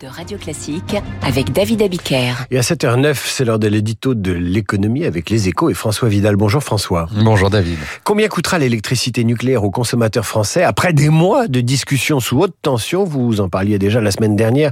de Radio Classique avec David Abiker. Et à 7h09, c'est l'heure de l'édito de l'économie avec les échos et François Vidal. Bonjour François. Bonjour David. Combien coûtera l'électricité nucléaire aux consommateurs français après des mois de discussions sous haute tension? Vous en parliez déjà la semaine dernière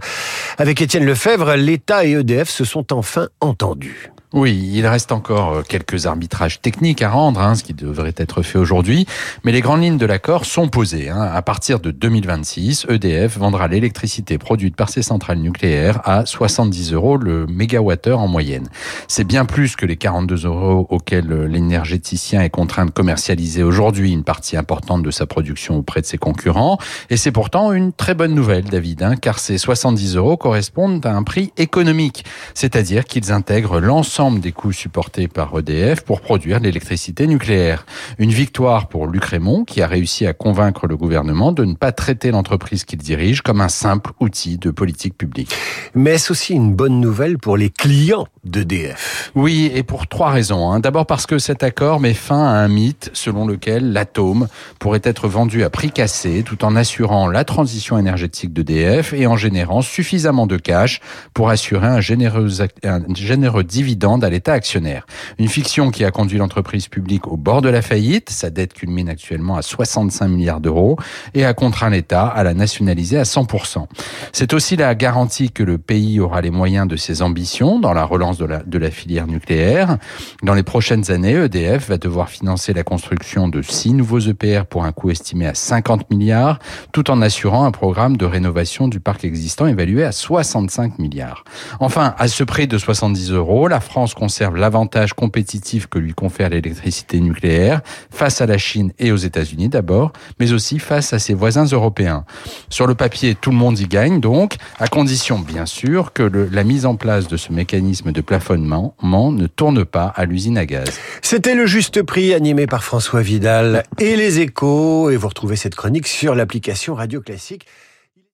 avec Étienne Lefebvre. L'État et EDF se sont enfin entendus. Oui, il reste encore euh, quelques arbitrages techniques à rendre, hein, ce qui devrait être fait aujourd'hui, mais les grandes lignes de l'accord sont posées. Hein. À partir de 2026, EDF vendra l'électricité produite par ses centrales nucléaires à 70 euros le mégawattheure en moyenne. C'est bien plus que les 42 euros auxquels l'énergéticien est contraint de commercialiser aujourd'hui une partie importante de sa production auprès de ses concurrents, et c'est pourtant une très bonne nouvelle, David, hein, car ces 70 euros correspondent à un prix économique, c'est-à-dire qu'ils intègrent l'ensemble des coûts supportés par EDF pour produire l'électricité nucléaire. Une victoire pour Luc Raymond qui a réussi à convaincre le gouvernement de ne pas traiter l'entreprise qu'il dirige comme un simple outil de politique publique. Mais est-ce aussi une bonne nouvelle pour les clients d'EDF Oui, et pour trois raisons. Hein. D'abord parce que cet accord met fin à un mythe selon lequel l'atome pourrait être vendu à prix cassé tout en assurant la transition énergétique d'EDF et en générant suffisamment de cash pour assurer un généreux, un généreux dividende à l'État actionnaire. Une fiction qui a conduit l'entreprise publique au bord de la faillite, sa dette culmine actuellement à 65 milliards d'euros, et a contraint l'État à la nationaliser à 100%. C'est aussi la garantie que le pays aura les moyens de ses ambitions dans la relance de la, de la filière nucléaire. Dans les prochaines années, EDF va devoir financer la construction de six nouveaux EPR pour un coût estimé à 50 milliards, tout en assurant un programme de rénovation du parc existant évalué à 65 milliards. Enfin, à ce prix de 70 euros, la France Conserve l'avantage compétitif que lui confère l'électricité nucléaire face à la Chine et aux États-Unis d'abord, mais aussi face à ses voisins européens. Sur le papier, tout le monde y gagne donc, à condition bien sûr que la mise en place de ce mécanisme de plafonnement ne tourne pas à l'usine à gaz. C'était le juste prix animé par François Vidal et les échos, et vous retrouvez cette chronique sur l'application Radio Classique.